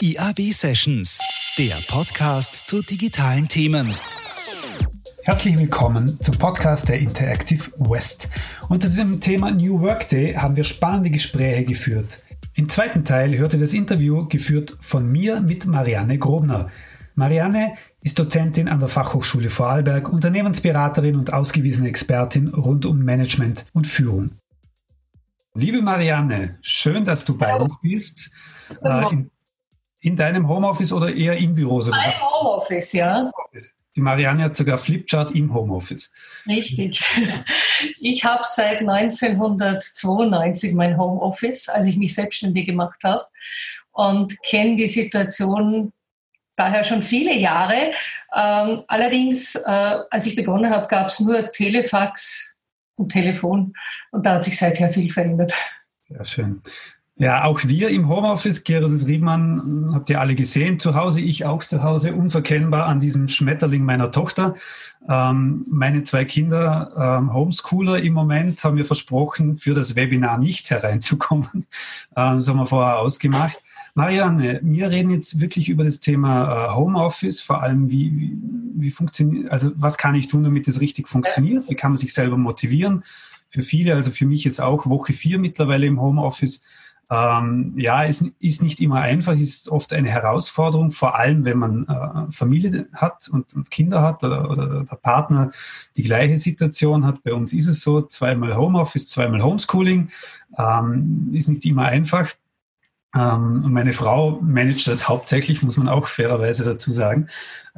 IAB Sessions, der Podcast zu digitalen Themen. Herzlich willkommen zum Podcast der Interactive West. Unter dem Thema New Work Day haben wir spannende Gespräche geführt. Im zweiten Teil hörte das Interview geführt von mir mit Marianne Grobner. Marianne ist Dozentin an der Fachhochschule Vorarlberg, Unternehmensberaterin und ausgewiesene Expertin rund um Management und Führung. Liebe Marianne, schön, dass du bei uns bist. Äh, in, in, deinem Homeoffice oder eher im Büro? So Im Homeoffice, ja. Die Marianne hat sogar Flipchart im Homeoffice. Richtig. Ich habe seit 1992 mein Homeoffice, als ich mich selbstständig gemacht habe und kenne die Situation daher schon viele Jahre. Ähm, allerdings, äh, als ich begonnen habe, gab es nur Telefax und Telefon. Und da hat sich seither viel verändert. Sehr schön. Ja, auch wir im Homeoffice, Gerald Riemann, habt ihr alle gesehen, zu Hause, ich auch zu Hause, unverkennbar an diesem Schmetterling meiner Tochter. Ähm, meine zwei Kinder, ähm, Homeschooler im Moment, haben mir versprochen, für das Webinar nicht hereinzukommen. Ähm, das haben wir vorher ausgemacht. Marianne, wir reden jetzt wirklich über das Thema äh, Homeoffice, vor allem wie, wie, wie funktioniert, also was kann ich tun, damit es richtig funktioniert? Wie kann man sich selber motivieren? Für viele, also für mich jetzt auch Woche vier mittlerweile im Homeoffice. Ähm, ja, es ist nicht immer einfach, ist oft eine Herausforderung, vor allem wenn man äh, Familie hat und, und Kinder hat oder, oder, der Partner die gleiche Situation hat. Bei uns ist es so, zweimal Homeoffice, zweimal Homeschooling, ähm, ist nicht immer einfach. Ähm, und meine Frau managt das hauptsächlich, muss man auch fairerweise dazu sagen.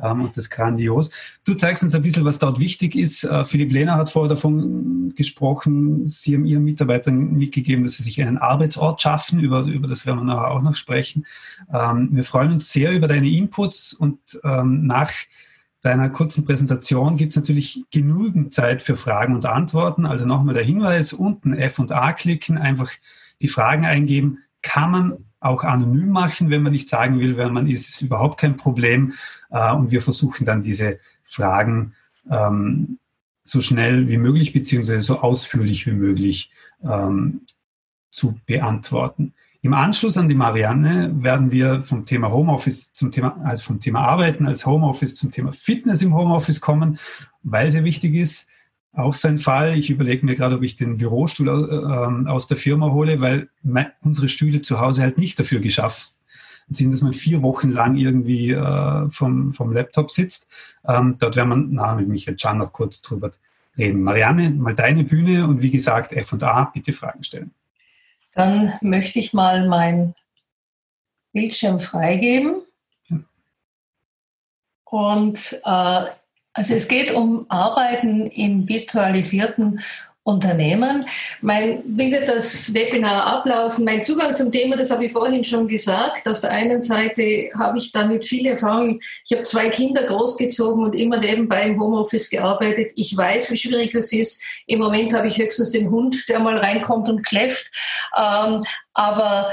Ähm, und das grandios. Du zeigst uns ein bisschen, was dort wichtig ist. Äh, Philipp Lehner hat vorher davon gesprochen, Sie haben Ihren Mitarbeitern mitgegeben, dass sie sich einen Arbeitsort schaffen. Über, über das werden wir nachher auch noch sprechen. Ähm, wir freuen uns sehr über deine Inputs und nach deiner kurzen Präsentation gibt es natürlich genügend Zeit für Fragen und Antworten. Also nochmal der Hinweis, unten F und A klicken, einfach die Fragen eingeben kann man auch anonym machen, wenn man nicht sagen will, wer man ist, ist überhaupt kein Problem. Äh, und wir versuchen dann diese Fragen ähm, so schnell wie möglich beziehungsweise so ausführlich wie möglich ähm, zu beantworten. Im Anschluss an die Marianne werden wir vom Thema Homeoffice zum Thema, also vom Thema Arbeiten als Homeoffice zum Thema Fitness im Homeoffice kommen, weil sehr wichtig ist, auch so ein Fall. Ich überlege mir gerade, ob ich den Bürostuhl äh, aus der Firma hole, weil unsere Stühle zu Hause halt nicht dafür geschafft sind, dass man vier Wochen lang irgendwie äh, vom, vom Laptop sitzt. Ähm, dort werden wir na, mit Michael Chan noch kurz drüber reden. Marianne, mal deine Bühne und wie gesagt, F und A, bitte Fragen stellen. Dann möchte ich mal mein Bildschirm freigeben. Und äh, also es geht um Arbeiten im virtualisierten Unternehmen. Mein, wie wird das Webinar ablaufen? Mein Zugang zum Thema, das habe ich vorhin schon gesagt. Auf der einen Seite habe ich damit viele Erfahrungen. Ich habe zwei Kinder großgezogen und immer nebenbei im Homeoffice gearbeitet. Ich weiß, wie schwierig das ist. Im Moment habe ich höchstens den Hund, der mal reinkommt und kläfft. Ähm, aber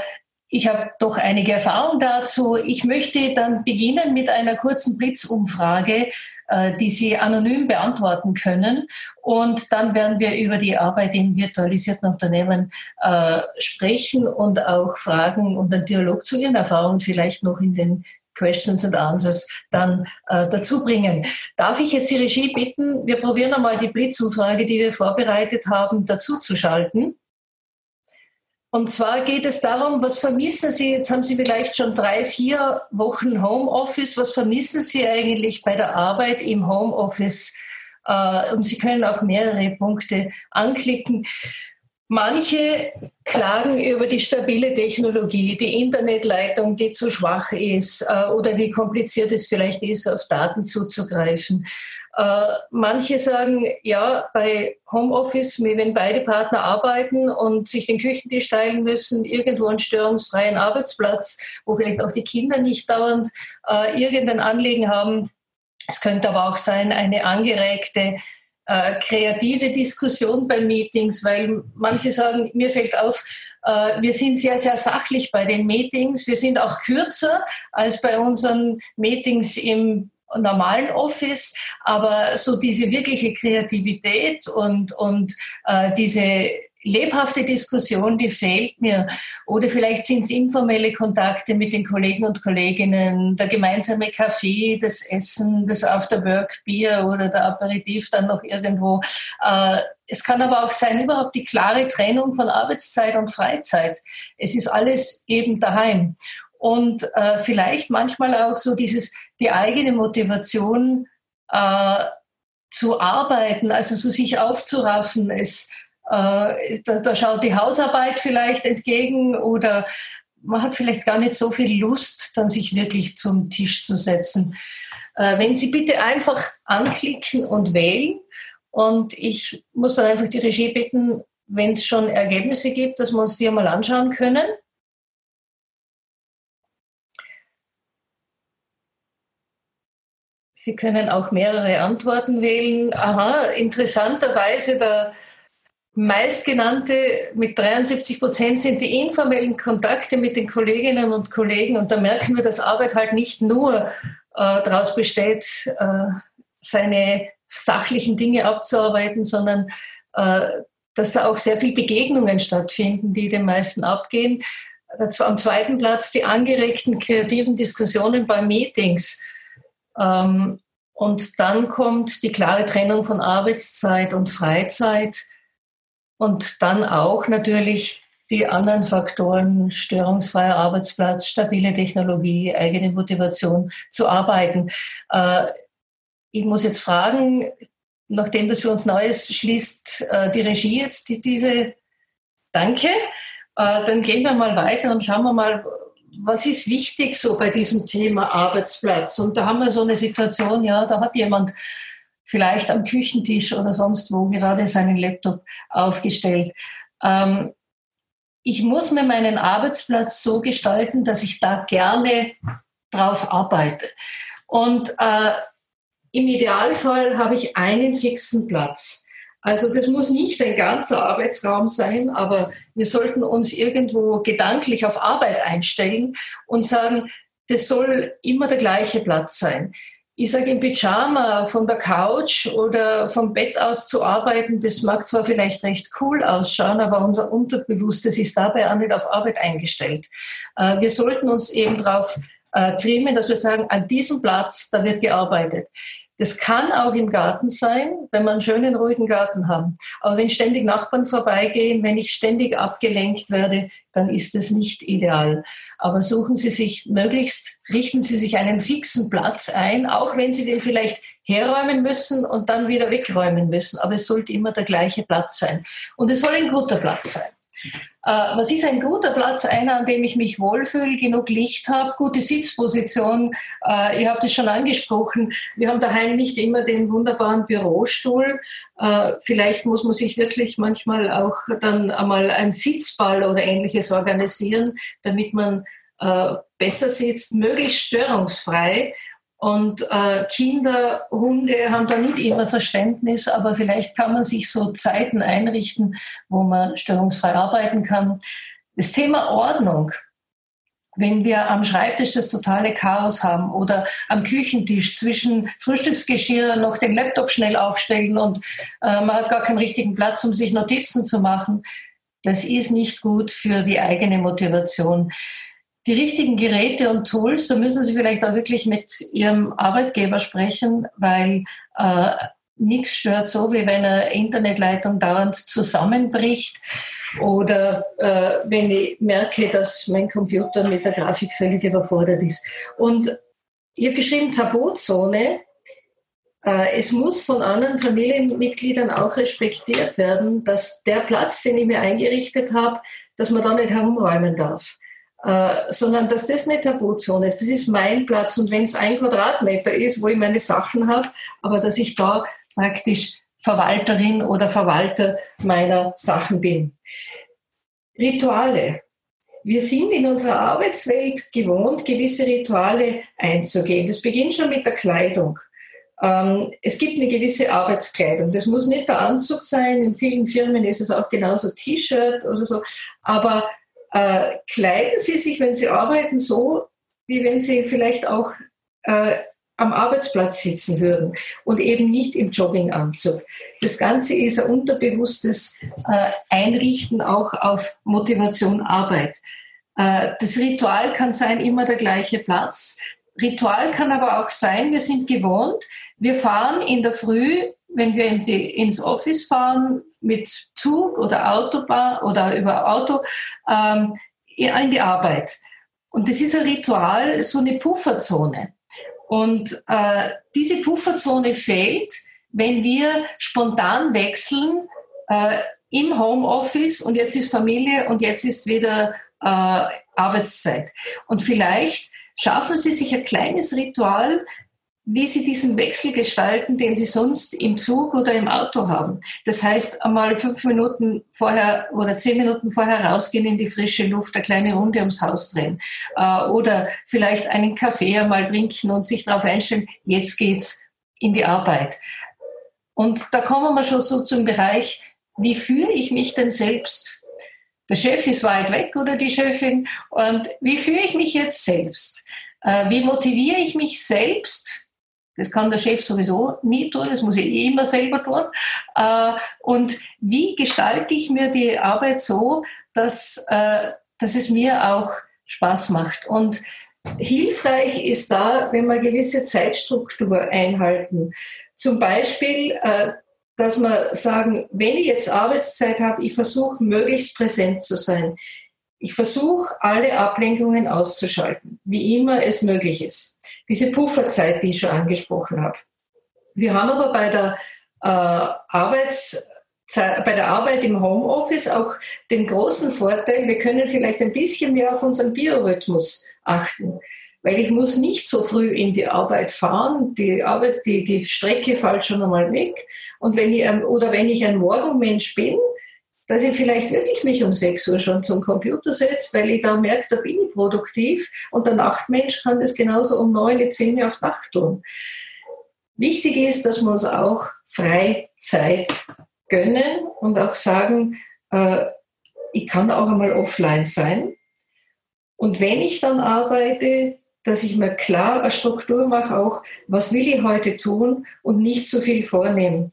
ich habe doch einige Erfahrungen dazu. Ich möchte dann beginnen mit einer kurzen Blitzumfrage, äh, die Sie anonym beantworten können. Und dann werden wir über die Arbeit in virtualisierten Unternehmen äh, sprechen und auch Fragen und einen Dialog zu Ihren Erfahrungen vielleicht noch in den Questions and Answers dann äh, dazu bringen. Darf ich jetzt die Regie bitten, wir probieren einmal die Blitzumfrage, die wir vorbereitet haben, dazu zu schalten. Und zwar geht es darum, was vermissen Sie, jetzt haben Sie vielleicht schon drei, vier Wochen Homeoffice, was vermissen Sie eigentlich bei der Arbeit im Homeoffice? Äh, und Sie können auch mehrere Punkte anklicken. Manche klagen über die stabile Technologie, die Internetleitung, die zu schwach ist äh, oder wie kompliziert es vielleicht ist, auf Daten zuzugreifen. Äh, manche sagen, ja, bei Homeoffice, wenn beide Partner arbeiten und sich den Küchentisch teilen müssen, irgendwo einen störungsfreien Arbeitsplatz, wo vielleicht auch die Kinder nicht dauernd äh, irgendein Anliegen haben. Es könnte aber auch sein, eine angeregte äh, kreative Diskussion bei Meetings, weil manche sagen, mir fällt auf, äh, wir sind sehr, sehr sachlich bei den Meetings. Wir sind auch kürzer als bei unseren Meetings im normalen Office, aber so diese wirkliche Kreativität und, und äh, diese lebhafte Diskussion, die fehlt mir. Oder vielleicht sind es informelle Kontakte mit den Kollegen und Kolleginnen, der gemeinsame Kaffee, das Essen, das Afterwork-Bier oder der Aperitif dann noch irgendwo. Äh, es kann aber auch sein, überhaupt die klare Trennung von Arbeitszeit und Freizeit. Es ist alles eben daheim. Und äh, vielleicht manchmal auch so dieses, die eigene Motivation äh, zu arbeiten, also so sich aufzuraffen. Es, äh, da, da schaut die Hausarbeit vielleicht entgegen oder man hat vielleicht gar nicht so viel Lust, dann sich wirklich zum Tisch zu setzen. Äh, wenn Sie bitte einfach anklicken und wählen und ich muss dann einfach die Regie bitten, wenn es schon Ergebnisse gibt, dass wir uns die einmal anschauen können. Sie können auch mehrere Antworten wählen. Aha, interessanterweise der meistgenannte mit 73 Prozent sind die informellen Kontakte mit den Kolleginnen und Kollegen. Und da merken wir, dass Arbeit halt nicht nur äh, daraus besteht, äh, seine sachlichen Dinge abzuarbeiten, sondern äh, dass da auch sehr viele Begegnungen stattfinden, die den meisten abgehen. Am zweiten Platz die angeregten kreativen Diskussionen bei Meetings. Ähm, und dann kommt die klare Trennung von Arbeitszeit und Freizeit und dann auch natürlich die anderen Faktoren, störungsfreier Arbeitsplatz, stabile Technologie, eigene Motivation zu arbeiten. Äh, ich muss jetzt fragen, nachdem das für uns Neues schließt, äh, die Regie jetzt diese Danke. Äh, dann gehen wir mal weiter und schauen wir mal, was ist wichtig so bei diesem Thema Arbeitsplatz? Und da haben wir so eine Situation, ja, da hat jemand vielleicht am Küchentisch oder sonst wo gerade seinen Laptop aufgestellt. Ähm, ich muss mir meinen Arbeitsplatz so gestalten, dass ich da gerne drauf arbeite. Und äh, im Idealfall habe ich einen fixen Platz. Also das muss nicht ein ganzer Arbeitsraum sein, aber wir sollten uns irgendwo gedanklich auf Arbeit einstellen und sagen, das soll immer der gleiche Platz sein. Ich sage im Pyjama von der Couch oder vom Bett aus zu arbeiten, das mag zwar vielleicht recht cool ausschauen, aber unser Unterbewusstes ist dabei auch nicht auf Arbeit eingestellt. Äh, wir sollten uns eben darauf äh, trimmen, dass wir sagen, an diesem Platz, da wird gearbeitet. Das kann auch im Garten sein, wenn wir einen schönen, ruhigen Garten haben. Aber wenn ständig Nachbarn vorbeigehen, wenn ich ständig abgelenkt werde, dann ist das nicht ideal. Aber suchen Sie sich möglichst, richten Sie sich einen fixen Platz ein, auch wenn Sie den vielleicht herräumen müssen und dann wieder wegräumen müssen. Aber es sollte immer der gleiche Platz sein. Und es soll ein guter Platz sein. Äh, was ist ein guter Platz? Einer, an dem ich mich wohlfühle, genug Licht habe, gute Sitzposition. Äh, ihr habt es schon angesprochen. Wir haben daheim nicht immer den wunderbaren Bürostuhl. Äh, vielleicht muss man sich wirklich manchmal auch dann einmal ein Sitzball oder ähnliches organisieren, damit man besser sitzt, möglichst störungsfrei und äh, Kinder, Hunde haben da nicht immer Verständnis, aber vielleicht kann man sich so Zeiten einrichten, wo man störungsfrei arbeiten kann. Das Thema Ordnung. Wenn wir am Schreibtisch das totale Chaos haben oder am Küchentisch zwischen Frühstücksgeschirr noch den Laptop schnell aufstellen und äh, man hat gar keinen richtigen Platz, um sich Notizen zu machen, das ist nicht gut für die eigene Motivation die richtigen Geräte und Tools, da müssen Sie vielleicht auch wirklich mit Ihrem Arbeitgeber sprechen, weil äh, nichts stört so, wie wenn eine Internetleitung dauernd zusammenbricht oder äh, wenn ich merke, dass mein Computer mit der Grafik völlig überfordert ist. Und ich habe geschrieben Tabuzone. Äh, es muss von anderen Familienmitgliedern auch respektiert werden, dass der Platz, den ich mir eingerichtet habe, dass man da nicht herumräumen darf. Äh, sondern dass das eine Tabuzone ist. Das ist mein Platz und wenn es ein Quadratmeter ist, wo ich meine Sachen habe, aber dass ich da praktisch Verwalterin oder Verwalter meiner Sachen bin. Rituale. Wir sind in unserer Arbeitswelt gewohnt, gewisse Rituale einzugehen. Das beginnt schon mit der Kleidung. Ähm, es gibt eine gewisse Arbeitskleidung. Das muss nicht der Anzug sein. In vielen Firmen ist es auch genauso T-Shirt oder so. Aber äh, kleiden Sie sich, wenn Sie arbeiten, so, wie wenn Sie vielleicht auch äh, am Arbeitsplatz sitzen würden und eben nicht im Jogginganzug. Das Ganze ist ein unterbewusstes äh, Einrichten auch auf Motivation Arbeit. Äh, das Ritual kann sein immer der gleiche Platz. Ritual kann aber auch sein, wir sind gewohnt, wir fahren in der Früh, wenn wir ins Office fahren mit Zug oder Autobahn oder über Auto ähm, in die Arbeit. Und das ist ein Ritual, so eine Pufferzone. Und äh, diese Pufferzone fehlt, wenn wir spontan wechseln äh, im Homeoffice und jetzt ist Familie und jetzt ist wieder äh, Arbeitszeit. Und vielleicht schaffen Sie sich ein kleines Ritual, wie Sie diesen Wechsel gestalten, den Sie sonst im Zug oder im Auto haben. Das heißt, einmal fünf Minuten vorher oder zehn Minuten vorher rausgehen in die frische Luft, eine kleine Runde ums Haus drehen. Äh, oder vielleicht einen Kaffee einmal trinken und sich darauf einstellen, jetzt geht's in die Arbeit. Und da kommen wir schon so zum Bereich, wie fühle ich mich denn selbst? Der Chef ist weit weg oder die Chefin. Und wie fühle ich mich jetzt selbst? Äh, wie motiviere ich mich selbst? Das kann der Chef sowieso nie tun, das muss ich eh immer selber tun. Äh, und wie gestalte ich mir die Arbeit so, dass, äh, dass es mir auch Spaß macht? Und hilfreich ist da, wenn wir gewisse Zeitstruktur einhalten. Zum Beispiel dass wir sagen, wenn ich jetzt Arbeitszeit habe, ich versuche möglichst präsent zu sein. Ich versuche alle Ablenkungen auszuschalten, wie immer es möglich ist. Diese Pufferzeit, die ich schon angesprochen habe. Wir haben aber bei der äh, Arbeitszeit, bei der Arbeit im Homeoffice auch den großen Vorteil, wir können vielleicht ein bisschen mehr auf unseren Biorhythmus achten weil ich muss nicht so früh in die Arbeit fahren. Die Arbeit, die, die Strecke fällt schon einmal weg. Und wenn ich, oder wenn ich ein Morgenmensch bin, dass ich vielleicht wirklich mich um 6 Uhr schon zum Computer setze, weil ich da merke, da bin ich produktiv. Und der Nachtmensch kann das genauso um 9, 10 Uhr auf Nacht tun. Wichtig ist, dass wir uns auch Freizeit gönnen und auch sagen, äh, ich kann auch einmal offline sein. Und wenn ich dann arbeite, dass ich mir klar eine Struktur mache, auch was will ich heute tun und nicht zu viel vornehmen.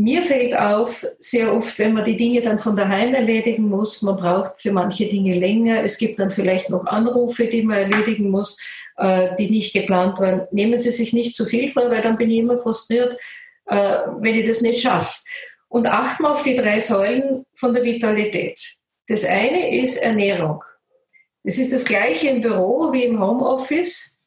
Mir fällt auf, sehr oft, wenn man die Dinge dann von daheim erledigen muss, man braucht für manche Dinge länger. Es gibt dann vielleicht noch Anrufe, die man erledigen muss, äh, die nicht geplant waren. Nehmen Sie sich nicht zu viel vor, weil dann bin ich immer frustriert, äh, wenn ich das nicht schaffe. Und achten auf die drei Säulen von der Vitalität. Das eine ist Ernährung. Es ist das gleiche im Büro wie im Homeoffice.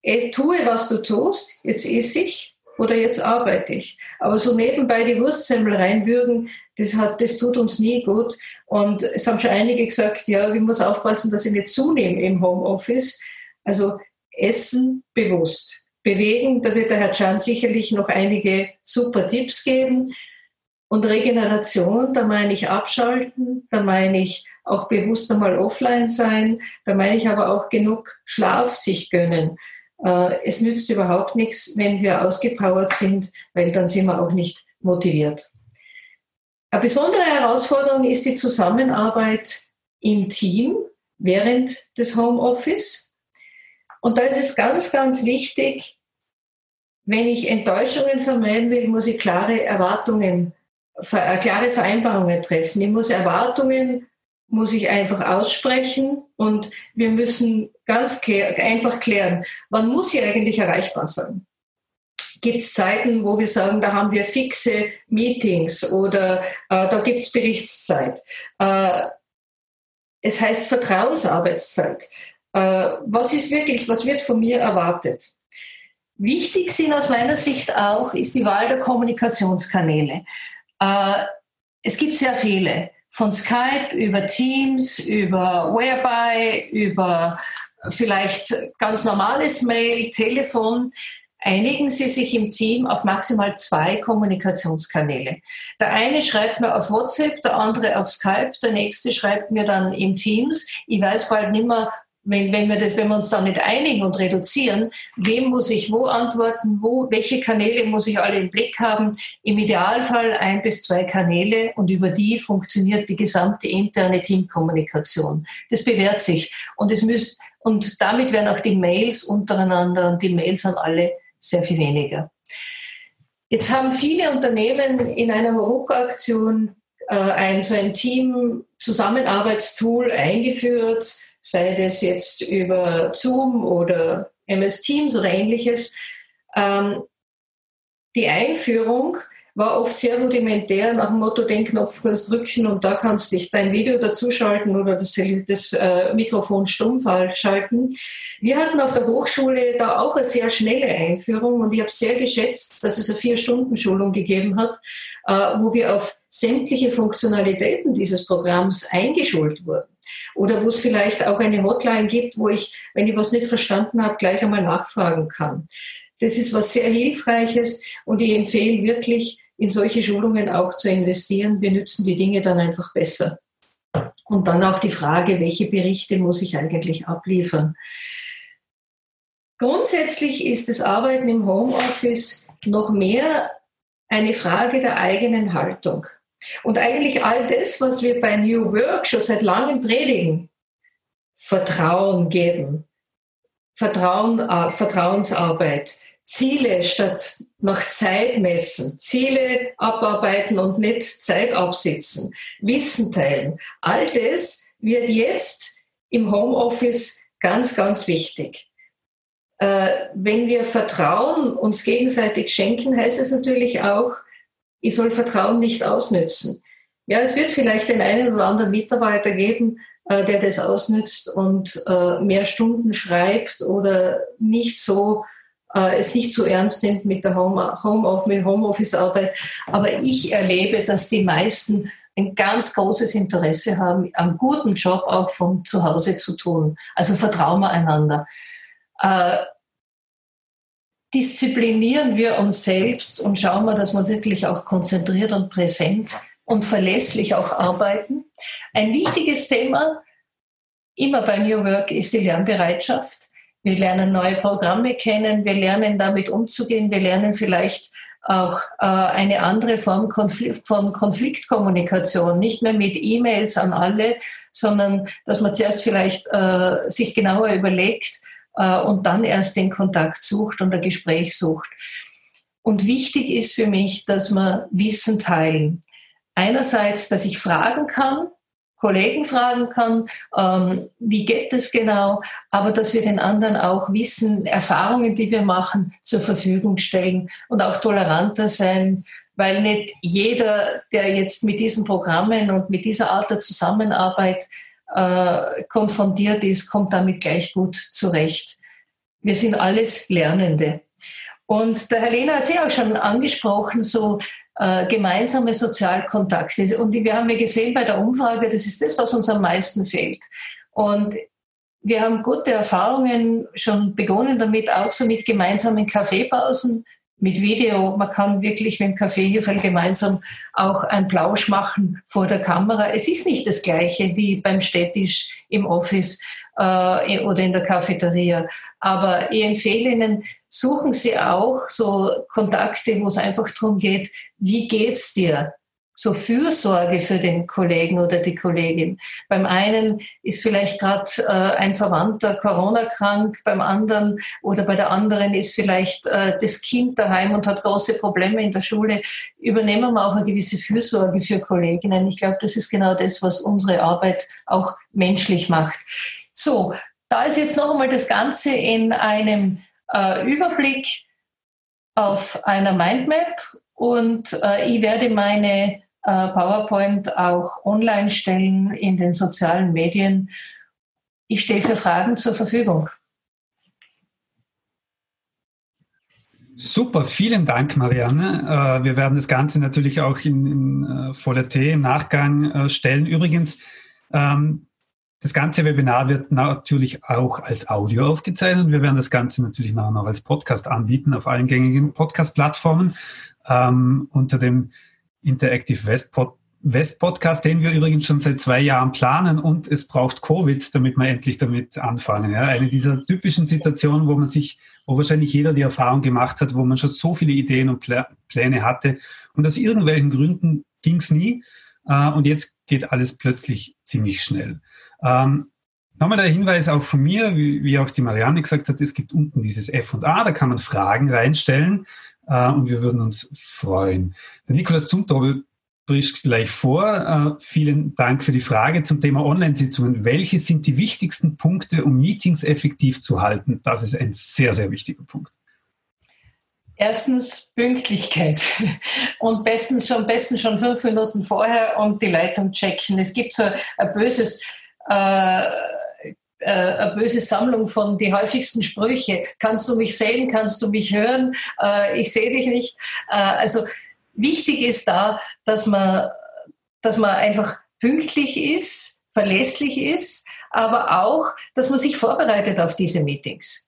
Es tue, was du tust, jetzt esse ich oder jetzt arbeite ich. Aber so nebenbei die Wurstsemmel reinwürgen, das, hat, das tut uns nie gut. Und es haben schon einige gesagt, ja, wir müssen aufpassen, dass sie nicht zunehmen im Homeoffice. Also essen bewusst. Bewegen, da wird der Herr Chan sicherlich noch einige super Tipps geben. Und Regeneration, da meine ich abschalten, da meine ich auch bewusst einmal offline sein, da meine ich aber auch genug Schlaf sich gönnen. Äh, es nützt überhaupt nichts, wenn wir ausgepowert sind, weil dann sind wir auch nicht motiviert. Eine besondere Herausforderung ist die Zusammenarbeit im Team während des Homeoffice. Und da ist es ganz, ganz wichtig, wenn ich Enttäuschungen vermeiden will, muss ich klare Erwartungen äh, klare Vereinbarungen treffen. Ich muss Erwartungen, muss ich einfach aussprechen und wir müssen ganz klär, einfach klären, wann muss ich eigentlich erreichbar sein? Gibt es Zeiten, wo wir sagen, da haben wir fixe Meetings oder äh, da gibt es Berichtszeit? Äh, es heißt Vertrauensarbeitszeit. Äh, was ist wirklich, was wird von mir erwartet? Wichtig sind aus meiner Sicht auch, ist die Wahl der Kommunikationskanäle. Äh, es gibt sehr viele, von Skype über Teams, über Whereby, über vielleicht ganz normales Mail, Telefon. Einigen Sie sich im Team auf maximal zwei Kommunikationskanäle. Der eine schreibt mir auf WhatsApp, der andere auf Skype, der nächste schreibt mir dann im Teams. Ich weiß bald nicht mehr, wenn, wenn, wir das, wenn wir uns da nicht einigen und reduzieren, wem muss ich wo antworten, wo, welche Kanäle muss ich alle im Blick haben? Im Idealfall ein bis zwei Kanäle und über die funktioniert die gesamte interne Teamkommunikation. Das bewährt sich und es müsst, und damit werden auch die Mails untereinander und die Mails an alle sehr viel weniger. Jetzt haben viele Unternehmen in einer Horuka-Aktion äh, ein so ein Team-Zusammenarbeitstool eingeführt, sei das jetzt über Zoom oder MS Teams oder ähnliches. Ähm, die Einführung war oft sehr rudimentär nach dem Motto, den Knopf kannst drücken und da kannst du dein Video dazuschalten oder das, das äh, Mikrofon stumm schalten. Wir hatten auf der Hochschule da auch eine sehr schnelle Einführung und ich habe sehr geschätzt, dass es eine Vier-Stunden-Schulung gegeben hat, äh, wo wir auf sämtliche Funktionalitäten dieses Programms eingeschult wurden. Oder wo es vielleicht auch eine Hotline gibt, wo ich, wenn ich was nicht verstanden habe, gleich einmal nachfragen kann. Das ist was sehr Hilfreiches und ich empfehle wirklich, in solche Schulungen auch zu investieren. Wir nützen die Dinge dann einfach besser. Und dann auch die Frage, welche Berichte muss ich eigentlich abliefern? Grundsätzlich ist das Arbeiten im Homeoffice noch mehr eine Frage der eigenen Haltung. Und eigentlich all das, was wir bei New Work schon seit langem predigen, Vertrauen geben, Vertrauen, äh, Vertrauensarbeit, Ziele statt nach Zeit messen, Ziele abarbeiten und nicht Zeit absitzen, Wissen teilen. All das wird jetzt im Homeoffice ganz, ganz wichtig. Äh, wenn wir Vertrauen uns gegenseitig schenken, heißt es natürlich auch, ich soll Vertrauen nicht ausnützen. Ja, es wird vielleicht den einen oder anderen Mitarbeiter geben, äh, der das ausnützt und äh, mehr Stunden schreibt oder nicht so äh, es nicht so ernst nimmt mit der Homeoffice-Arbeit. Aber ich erlebe, dass die meisten ein ganz großes Interesse haben, einen guten Job auch von zu Hause zu tun. Also vertrauen wir einander. Äh, disziplinieren wir uns selbst und schauen wir, dass wir wirklich auch konzentriert und präsent und verlässlich auch arbeiten. Ein wichtiges Thema immer bei New Work ist die Lernbereitschaft. Wir lernen neue Programme kennen, wir lernen damit umzugehen, wir lernen vielleicht auch äh, eine andere Form Konflikt, von Konfliktkommunikation, nicht mehr mit E-Mails an alle, sondern dass man zuerst vielleicht äh, sich genauer überlegt, äh, und dann erst den Kontakt sucht und ein Gespräch sucht. Und wichtig ist für mich, dass wir Wissen teilen. Einerseits, dass ich fragen kann, Kollegen fragen kann, ähm, wie geht es genau, aber dass wir den anderen auch Wissen, Erfahrungen, die wir machen, zur Verfügung stellen und auch toleranter sein, weil nicht jeder, der jetzt mit diesen Programmen und mit dieser Art der Zusammenarbeit äh, konfrontiert ist, kommt damit gleich gut zurecht. Wir sind alles Lernende. Und der Herr Lehner hat es auch schon angesprochen, so äh, gemeinsame Sozialkontakte. Und wir haben ja gesehen bei der Umfrage, das ist das, was uns am meisten fehlt. Und wir haben gute Erfahrungen schon begonnen damit, auch so mit gemeinsamen Kaffeepausen, mit Video. Man kann wirklich mit dem Kaffeehilfe gemeinsam auch ein Plausch machen vor der Kamera. Es ist nicht das Gleiche wie beim Städtisch im Office äh, oder in der Cafeteria. Aber ich empfehle Ihnen, suchen Sie auch so Kontakte, wo es einfach darum geht, wie geht's dir? so Fürsorge für den Kollegen oder die Kollegin. Beim einen ist vielleicht gerade äh, ein Verwandter Corona-krank, beim anderen oder bei der anderen ist vielleicht äh, das Kind daheim und hat große Probleme in der Schule. Übernehmen wir auch eine gewisse Fürsorge für Kolleginnen. Ich glaube, das ist genau das, was unsere Arbeit auch menschlich macht. So, da ist jetzt noch einmal das Ganze in einem äh, Überblick auf einer Mindmap und äh, ich werde meine äh, PowerPoint auch online stellen in den sozialen Medien. Ich stehe für Fragen zur Verfügung. Super, vielen Dank, Marianne. Äh, wir werden das Ganze natürlich auch in, in äh, voller T im Nachgang stellen. Übrigens, ähm, das ganze Webinar wird natürlich auch als Audio aufgezeichnet. Wir werden das Ganze natürlich nachher noch als Podcast anbieten auf allen gängigen Podcast-Plattformen ähm, unter dem Interactive West Pod West-Podcast, den wir übrigens schon seit zwei Jahren planen und es braucht Covid, damit wir endlich damit anfangen. Ja, eine dieser typischen Situationen, wo man sich, wo wahrscheinlich jeder die Erfahrung gemacht hat, wo man schon so viele Ideen und Pläne hatte und aus irgendwelchen Gründen ging es nie äh, und jetzt geht alles plötzlich ziemlich schnell. Ähm, Nochmal der Hinweis auch von mir, wie, wie, auch die Marianne gesagt hat, es gibt unten dieses F und A, da kann man Fragen reinstellen äh, und wir würden uns freuen. Der Nikolaus Zumtobel bricht gleich vor. Äh, vielen Dank für die Frage zum Thema Online-Sitzungen. Welche sind die wichtigsten Punkte, um Meetings effektiv zu halten? Das ist ein sehr, sehr wichtiger Punkt. Erstens Pünktlichkeit und bestens schon, bestens schon fünf Minuten vorher und die Leitung checken. Es gibt so ein böses eine böse Sammlung von die häufigsten Sprüche. Kannst du mich sehen? Kannst du mich hören? Äh, ich sehe dich nicht. Äh, also wichtig ist da, dass man, dass man einfach pünktlich ist, verlässlich ist, aber auch, dass man sich vorbereitet auf diese Meetings.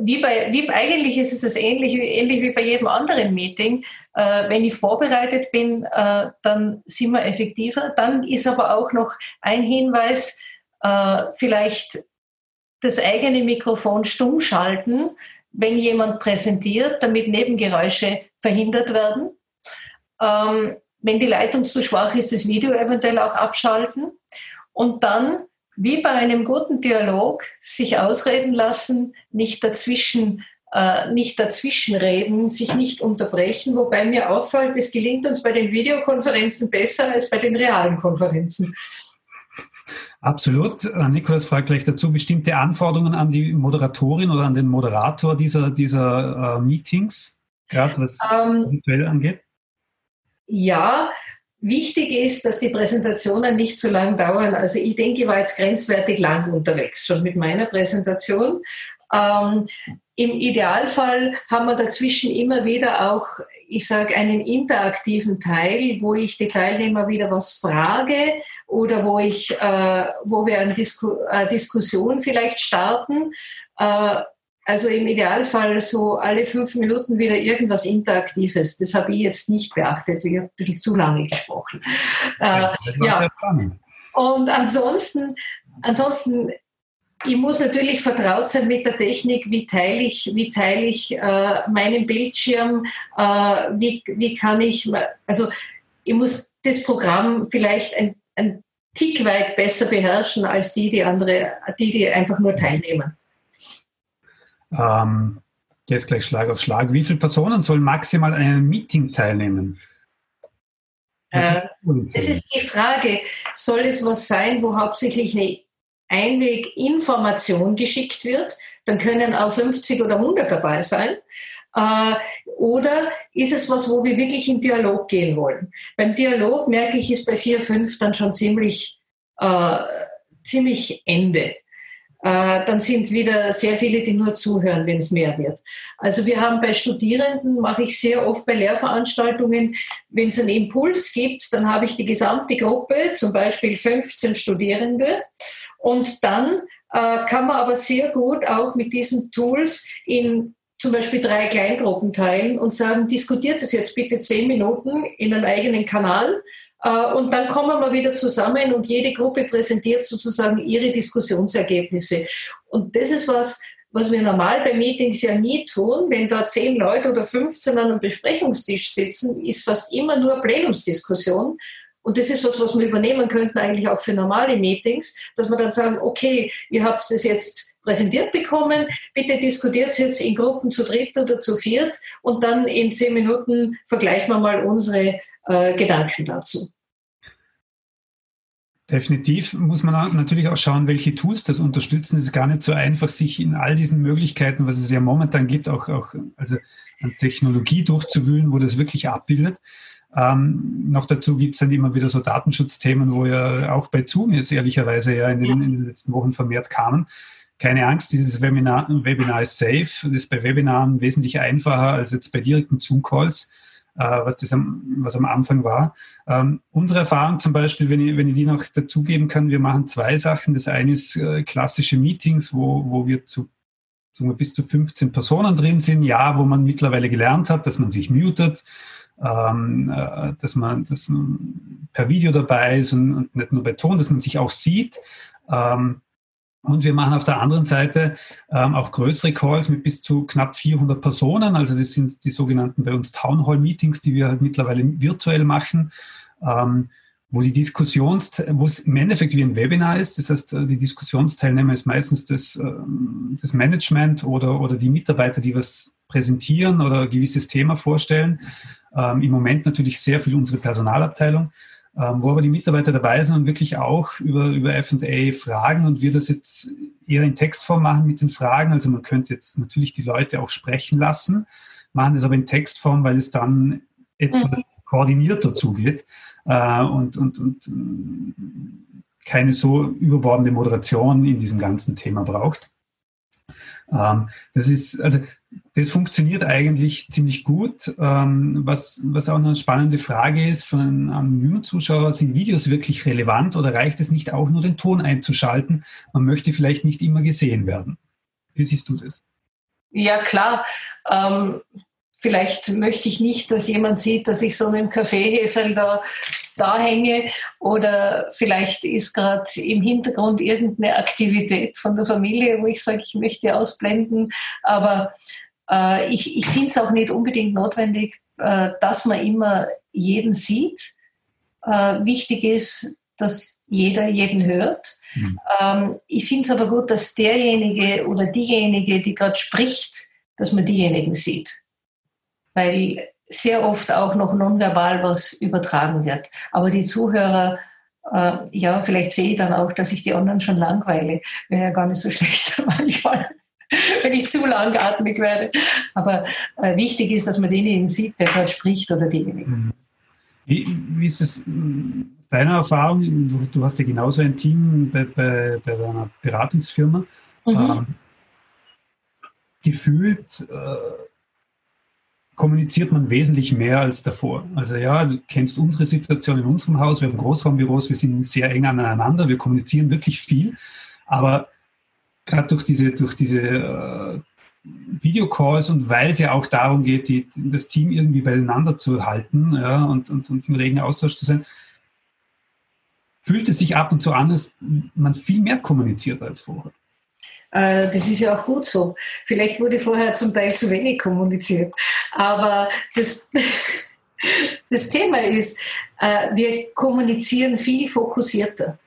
Wie bei, wie, eigentlich ist es das ähnlich, ähnlich wie bei jedem anderen Meeting. Äh, wenn ich vorbereitet bin, äh, dann sind wir effektiver. Dann ist aber auch noch ein Hinweis, äh, vielleicht das eigene Mikrofon stumm schalten, wenn jemand präsentiert, damit Nebengeräusche verhindert werden. Ähm, wenn die Leitung zu schwach ist, das Video eventuell auch abschalten. Und dann, wie bei einem guten Dialog, sich ausreden lassen, nicht dazwischen äh, nicht dazwischenreden, sich nicht unterbrechen, wobei mir auffällt, es gelingt uns bei den Videokonferenzen besser als bei den realen Konferenzen. Absolut. Äh, Nikolas fragt gleich dazu bestimmte Anforderungen an die Moderatorin oder an den Moderator dieser, dieser äh, Meetings, gerade was ähm, virtuell angeht. Ja, wichtig ist, dass die Präsentationen nicht zu lang dauern. Also ich denke, ich war jetzt grenzwertig lang unterwegs, schon mit meiner Präsentation. Ähm, Im Idealfall haben wir dazwischen immer wieder auch, ich sage, einen interaktiven Teil, wo ich die Teilnehmer wieder was frage oder wo, ich, äh, wo wir eine, Disku eine Diskussion vielleicht starten. Äh, also im Idealfall so alle fünf Minuten wieder irgendwas Interaktives. Das habe ich jetzt nicht beachtet. Ich habe ein bisschen zu lange gesprochen. Äh, ja. Und ansonsten, ansonsten ich muss natürlich vertraut sein mit der Technik, wie teile ich, wie teile ich äh, meinen Bildschirm, äh, wie, wie kann ich, also ich muss das Programm vielleicht ein, ein Tick weit besser beherrschen als die, die andere, die, die einfach nur teilnehmen. Ähm, jetzt gleich Schlag auf Schlag. Wie viele Personen sollen maximal an einem Meeting teilnehmen? Äh, das ist die Frage. Soll es was sein, wo hauptsächlich eine Einweginformation geschickt wird, dann können auch 50 oder 100 dabei sein. Äh, oder ist es was, wo wir wirklich in Dialog gehen wollen? Beim Dialog merke ich, ist bei 4, 5 dann schon ziemlich, äh, ziemlich Ende. Äh, dann sind wieder sehr viele, die nur zuhören, wenn es mehr wird. Also wir haben bei Studierenden, mache ich sehr oft bei Lehrveranstaltungen, wenn es einen Impuls gibt, dann habe ich die gesamte Gruppe, zum Beispiel 15 Studierende, und dann äh, kann man aber sehr gut auch mit diesen Tools in zum Beispiel drei Kleingruppen teilen und sagen, diskutiert es jetzt bitte zehn Minuten in einem eigenen Kanal. Äh, und dann kommen wir wieder zusammen und jede Gruppe präsentiert sozusagen ihre Diskussionsergebnisse. Und das ist was, was wir normal bei Meetings ja nie tun. Wenn da zehn Leute oder 15 an einem Besprechungstisch sitzen, ist fast immer nur Plenumsdiskussion. Und das ist was, was wir übernehmen könnten eigentlich auch für normale Meetings, dass wir dann sagen, okay, ihr habt es jetzt präsentiert bekommen, bitte diskutiert es jetzt in Gruppen zu dritt oder zu viert und dann in zehn Minuten vergleichen wir mal unsere äh, Gedanken dazu. Definitiv muss man natürlich auch schauen, welche Tools das unterstützen. Es ist gar nicht so einfach, sich in all diesen Möglichkeiten, was es ja momentan gibt, auch, auch also an Technologie durchzuwühlen, wo das wirklich abbildet. Ähm, noch dazu gibt es dann immer wieder so Datenschutzthemen, wo ja auch bei Zoom jetzt ehrlicherweise ja in den, in den letzten Wochen vermehrt kamen. Keine Angst, dieses Webinar, Webinar ist safe. Das ist bei Webinaren wesentlich einfacher als jetzt bei direkten Zoom-Calls, was, das am, was am Anfang war. Ähm, unsere Erfahrung zum Beispiel, wenn ich, wenn ich die noch dazugeben kann, wir machen zwei Sachen. Das eine ist äh, klassische Meetings, wo, wo wir zu sagen wir, bis zu 15 Personen drin sind. Ja, wo man mittlerweile gelernt hat, dass man sich mutet ähm, äh, dass, man, dass man per Video dabei ist und, und, nicht nur bei Ton, dass man sich auch sieht. Ähm, und wir machen auf der anderen Seite ähm, auch größere Calls mit bis zu knapp 400 Personen. Also das sind die sogenannten bei uns Town Hall Meetings, die wir halt mittlerweile virtuell machen, ähm, wo die Diskussions, wo es im Endeffekt wie ein Webinar ist. Das heißt, äh, die Diskussionsteilnehmer ist meistens das, ähm, das Management oder, oder die Mitarbeiter, die was präsentieren oder ein gewisses Thema vorstellen. Ähm, Im Moment natürlich sehr viel unsere Personalabteilung. Ähm, wo aber die Mitarbeiter dabei sind und wirklich auch über, über FA fragen und wir das jetzt eher in Textform machen mit den Fragen. Also man könnte jetzt natürlich die Leute auch sprechen lassen, machen das aber in Textform, weil es dann etwas mhm. koordinierter zugeht äh, und, und, und äh, keine so überbordende Moderation in diesem ganzen Thema braucht. Ähm, das ist, also das funktioniert eigentlich ziemlich gut. Ähm, was, was auch eine spannende Frage ist von einem anonymen Zuschauer, sind Videos wirklich relevant oder reicht es nicht auch nur den Ton einzuschalten? Man möchte vielleicht nicht immer gesehen werden. Wie siehst du das? Ja, klar. Ähm, vielleicht möchte ich nicht, dass jemand sieht, dass ich so einen Kaffeeheferl da da hänge oder vielleicht ist gerade im Hintergrund irgendeine Aktivität von der Familie, wo ich sage, ich möchte ausblenden. Aber äh, ich, ich finde es auch nicht unbedingt notwendig, äh, dass man immer jeden sieht. Äh, wichtig ist, dass jeder jeden hört. Mhm. Ähm, ich finde es aber gut, dass derjenige oder diejenige, die gerade spricht, dass man diejenigen sieht. Weil sehr oft auch noch nonverbal was übertragen wird. Aber die Zuhörer, äh, ja, vielleicht sehe ich dann auch, dass ich die anderen schon langweile. Wäre ja gar nicht so schlecht manchmal, wenn ich zu langatmig werde. Aber äh, wichtig ist, dass man denjenigen sieht, der gerade spricht oder diejenigen. Mhm. Wie, wie ist es deiner Erfahrung? Du, du, hast ja genauso ein Team bei, bei, bei deiner Beratungsfirma. Mhm. Ähm, gefühlt äh, kommuniziert man wesentlich mehr als davor. Also ja, du kennst unsere Situation in unserem Haus, wir haben Großraumbüros, wir sind sehr eng aneinander, wir kommunizieren wirklich viel, aber gerade durch diese, durch diese äh, Videocalls und weil es ja auch darum geht, die, das Team irgendwie beieinander zu halten ja, und, und, und im regen Austausch zu sein, fühlt es sich ab und zu an, dass man viel mehr kommuniziert als vorher. Äh, das ist ja auch gut so. Vielleicht wurde vorher zum Teil zu wenig kommuniziert. Aber das, das Thema ist, äh, wir kommunizieren viel fokussierter.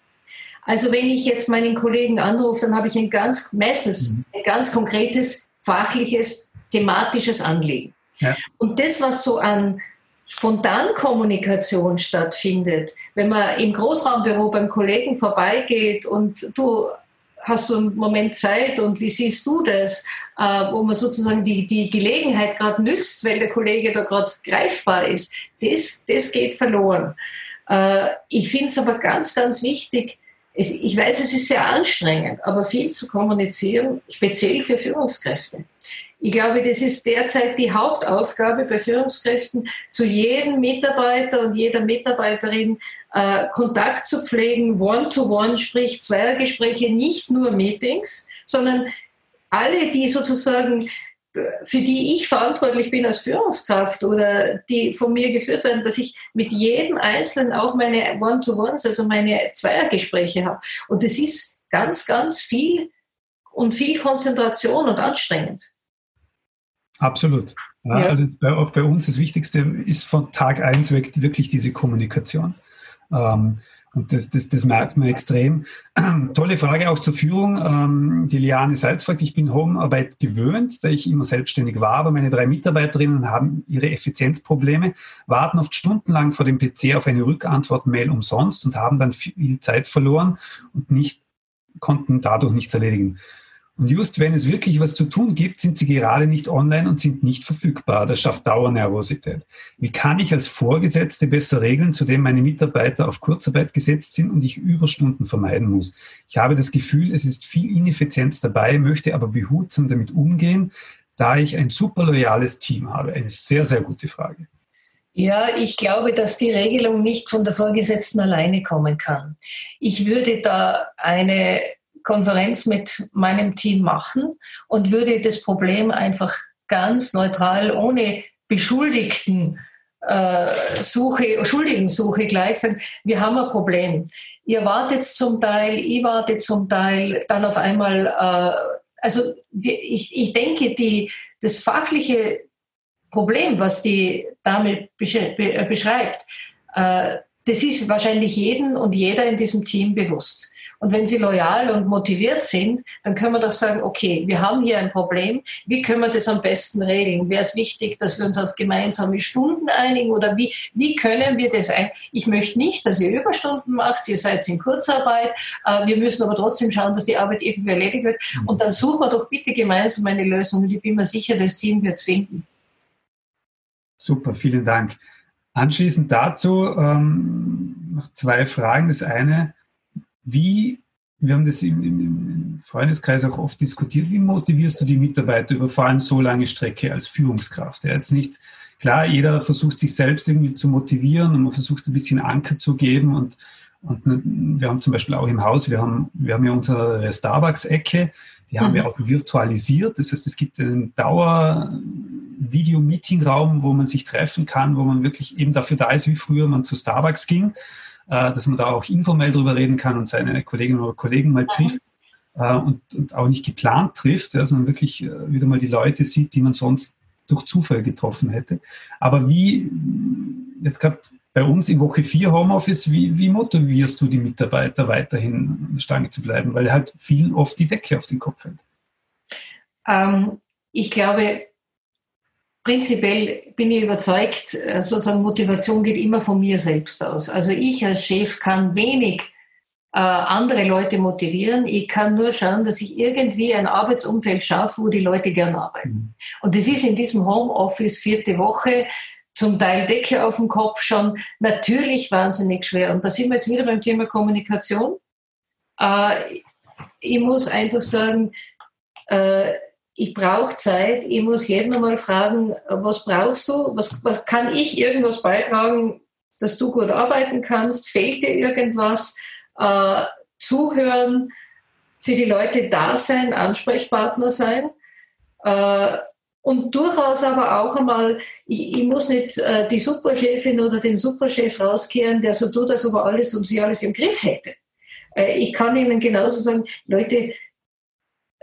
Also wenn ich jetzt meinen Kollegen anrufe, dann habe ich ein ganz, meistens mhm. ein ganz konkretes, fachliches, thematisches Anliegen. Ja. Und das, was so an Spontankommunikation stattfindet, wenn man im Großraumbüro beim Kollegen vorbeigeht und du hast du einen Moment Zeit und wie siehst du das, äh, wo man sozusagen die, die Gelegenheit gerade nützt, weil der Kollege da gerade greifbar ist, das, das geht verloren. Äh, ich finde es aber ganz, ganz wichtig, es, ich weiß, es ist sehr anstrengend, aber viel zu kommunizieren, speziell für Führungskräfte. Ich glaube, das ist derzeit die Hauptaufgabe bei Führungskräften, zu jedem Mitarbeiter und jeder Mitarbeiterin äh, Kontakt zu pflegen, One-to-One, -one, sprich Zweiergespräche, nicht nur Meetings, sondern alle, die sozusagen für die ich verantwortlich bin als Führungskraft oder die von mir geführt werden, dass ich mit jedem Einzelnen auch meine One-to-Ones, also meine Zweiergespräche habe. Und das ist ganz, ganz viel und viel Konzentration und anstrengend. Absolut. Ja, ja. Also bei, auch bei uns das Wichtigste ist von Tag eins weg wirklich diese Kommunikation. Ähm, und das, das, das merkt man extrem. Tolle Frage auch zur Führung. Ähm, die Liane Seitz fragt, ich bin Homearbeit gewöhnt, da ich immer selbstständig war, aber meine drei Mitarbeiterinnen haben ihre Effizienzprobleme, warten oft stundenlang vor dem PC auf eine Rückantwort-Mail umsonst und haben dann viel Zeit verloren und nicht, konnten dadurch nichts erledigen. Und just wenn es wirklich was zu tun gibt, sind sie gerade nicht online und sind nicht verfügbar. Das schafft Dauernervosität. Wie kann ich als Vorgesetzte besser regeln, zu dem meine Mitarbeiter auf Kurzarbeit gesetzt sind und ich Überstunden vermeiden muss? Ich habe das Gefühl, es ist viel Ineffizienz dabei, möchte aber behutsam damit umgehen, da ich ein super loyales Team habe. Eine sehr, sehr gute Frage. Ja, ich glaube, dass die Regelung nicht von der Vorgesetzten alleine kommen kann. Ich würde da eine Konferenz mit meinem Team machen und würde das Problem einfach ganz neutral, ohne Beschuldigten äh, Suche, Schuldigensuche gleich sagen, wir haben ein Problem. Ihr wartet zum Teil, ich warte zum Teil, dann auf einmal, äh, also ich, ich denke, die, das fachliche Problem, was die Dame beschreibt, äh, das ist wahrscheinlich jeden und jeder in diesem Team bewusst. Und wenn sie loyal und motiviert sind, dann können wir doch sagen, okay, wir haben hier ein Problem. Wie können wir das am besten regeln? Wäre es wichtig, dass wir uns auf gemeinsame Stunden einigen oder wie, wie können wir das ein? Ich möchte nicht, dass ihr Überstunden macht. Ihr seid in Kurzarbeit. Äh, wir müssen aber trotzdem schauen, dass die Arbeit irgendwie erledigt wird. Mhm. Und dann suchen wir doch bitte gemeinsam eine Lösung. Und ich bin mir sicher, das Team wird es finden. Super, vielen Dank. Anschließend dazu ähm, noch zwei Fragen. Das eine, wie, wir haben das im, im, Freundeskreis auch oft diskutiert, wie motivierst du die Mitarbeiter über vor allem so lange Strecke als Führungskraft? Ja, jetzt nicht, klar, jeder versucht sich selbst irgendwie zu motivieren und man versucht ein bisschen Anker zu geben und, und wir haben zum Beispiel auch im Haus, wir haben, wir haben ja unsere Starbucks-Ecke, die haben mhm. wir auch virtualisiert. Das heißt, es gibt einen Dauer-Video-Meeting-Raum, wo man sich treffen kann, wo man wirklich eben dafür da ist, wie früher man zu Starbucks ging. Äh, dass man da auch informell drüber reden kann und seine Kolleginnen oder Kollegen mal trifft äh, und, und auch nicht geplant trifft, ja, sondern wirklich äh, wieder mal die Leute sieht, die man sonst durch Zufall getroffen hätte. Aber wie, jetzt gerade bei uns in Woche 4 Homeoffice, wie, wie motivierst du die Mitarbeiter weiterhin an der Stange zu bleiben, weil halt vielen oft die Decke auf den Kopf fällt? Ähm, ich glaube, Prinzipiell bin ich überzeugt, äh, sozusagen Motivation geht immer von mir selbst aus. Also ich als Chef kann wenig äh, andere Leute motivieren. Ich kann nur schauen, dass ich irgendwie ein Arbeitsumfeld schaffe, wo die Leute gern arbeiten. Mhm. Und das ist in diesem Homeoffice vierte Woche zum Teil Decke auf dem Kopf schon natürlich wahnsinnig schwer. Und da sind wir jetzt wieder beim Thema Kommunikation. Äh, ich muss einfach sagen, äh, ich brauche Zeit, ich muss jeden einmal fragen, was brauchst du, was, was kann ich irgendwas beitragen, dass du gut arbeiten kannst, fehlt dir irgendwas, äh, zuhören, für die Leute da sein, Ansprechpartner sein. Äh, und durchaus aber auch einmal, ich, ich muss nicht äh, die Superchefin oder den Superchef rauskehren, der so tut, als ob er alles um sie alles im Griff hätte. Äh, ich kann ihnen genauso sagen, Leute,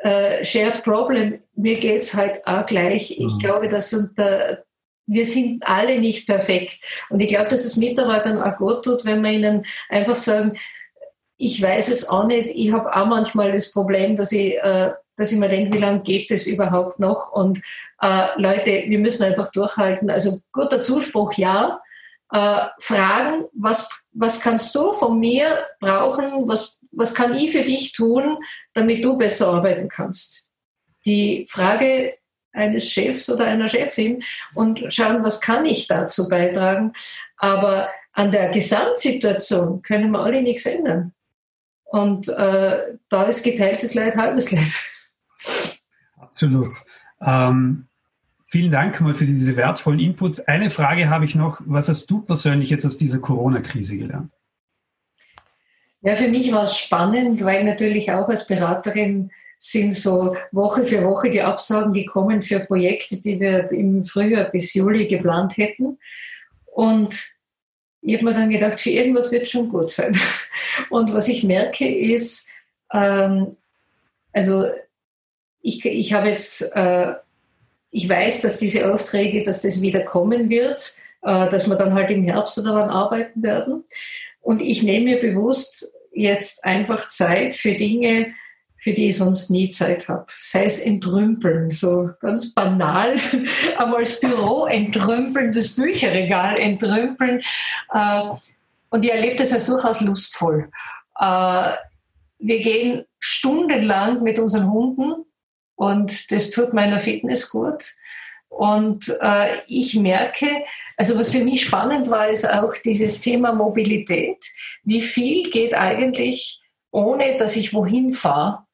äh, Shared Problem, mir geht es halt auch gleich. Ich mhm. glaube, dass unter, wir sind alle nicht perfekt. Und ich glaube, dass es Mitarbeitern auch gut tut, wenn wir ihnen einfach sagen, ich weiß es auch nicht, ich habe auch manchmal das Problem, dass ich, äh, dass ich mir denke, wie lange geht das überhaupt noch? Und äh, Leute, wir müssen einfach durchhalten. Also guter Zuspruch, ja. Äh, fragen, was, was kannst du von mir brauchen? Was, was kann ich für dich tun, damit du besser arbeiten kannst? Die Frage eines Chefs oder einer Chefin und schauen, was kann ich dazu beitragen. Aber an der Gesamtsituation können wir alle nichts ändern. Und äh, da ist geteiltes Leid halbes Leid. Absolut. Ähm, vielen Dank mal für diese wertvollen Inputs. Eine Frage habe ich noch. Was hast du persönlich jetzt aus dieser Corona-Krise gelernt? Ja, für mich war es spannend, weil natürlich auch als Beraterin sind so Woche für Woche die Absagen gekommen für Projekte, die wir im Frühjahr bis Juli geplant hätten. Und ich habe mir dann gedacht, für irgendwas wird schon gut sein. Und was ich merke ist, ähm, also ich, ich habe jetzt, äh, ich weiß, dass diese Aufträge, dass das wieder kommen wird, äh, dass wir dann halt im Herbst daran arbeiten werden. Und ich nehme mir bewusst jetzt einfach Zeit für Dinge, für die ich sonst nie Zeit habe. Sei es entrümpeln, so ganz banal, aber als Büro entrümpeln, das Bücherregal entrümpeln. Äh, und ich erlebe das als durchaus lustvoll. Äh, wir gehen stundenlang mit unseren Hunden und das tut meiner Fitness gut. Und äh, ich merke, also was für mich spannend war, ist auch dieses Thema Mobilität. Wie viel geht eigentlich, ohne dass ich wohin fahre?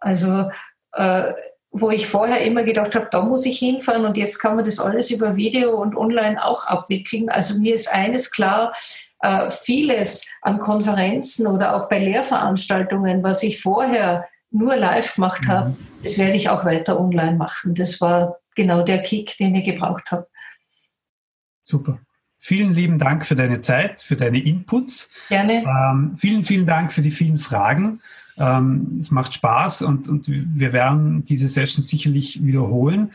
Also äh, wo ich vorher immer gedacht habe, da muss ich hinfahren und jetzt kann man das alles über Video und online auch abwickeln. Also mir ist eines klar, äh, vieles an Konferenzen oder auch bei Lehrveranstaltungen, was ich vorher nur live gemacht mhm. habe, das werde ich auch weiter online machen. Das war genau der Kick, den ich gebraucht habe. Super. Vielen lieben Dank für deine Zeit, für deine Inputs. Gerne. Ähm, vielen, vielen Dank für die vielen Fragen. Ähm, es macht Spaß und, und wir werden diese Session sicherlich wiederholen.